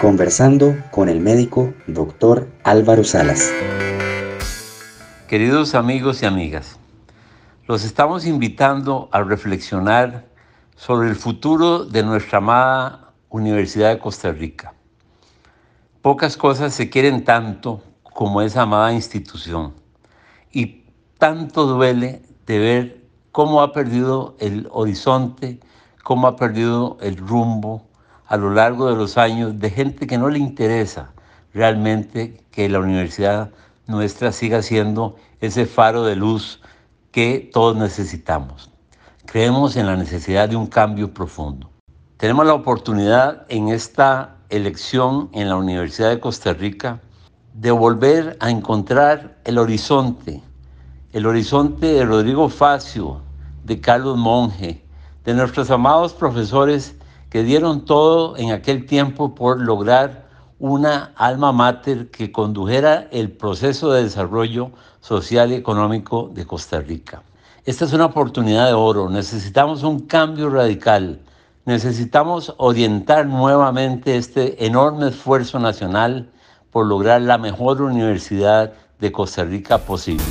conversando con el médico Dr. Álvaro Salas. Queridos amigos y amigas, los estamos invitando a reflexionar sobre el futuro de nuestra amada Universidad de Costa Rica. Pocas cosas se quieren tanto como esa amada institución y tanto duele de ver cómo ha perdido el horizonte, cómo ha perdido el rumbo a lo largo de los años de gente que no le interesa realmente que la universidad nuestra siga siendo ese faro de luz que todos necesitamos. Creemos en la necesidad de un cambio profundo. Tenemos la oportunidad en esta elección en la Universidad de Costa Rica de volver a encontrar el horizonte, el horizonte de Rodrigo Facio, de Carlos Monge, de nuestros amados profesores que dieron todo en aquel tiempo por lograr una alma mater que condujera el proceso de desarrollo social y económico de Costa Rica. Esta es una oportunidad de oro, necesitamos un cambio radical, necesitamos orientar nuevamente este enorme esfuerzo nacional por lograr la mejor universidad de Costa Rica posible.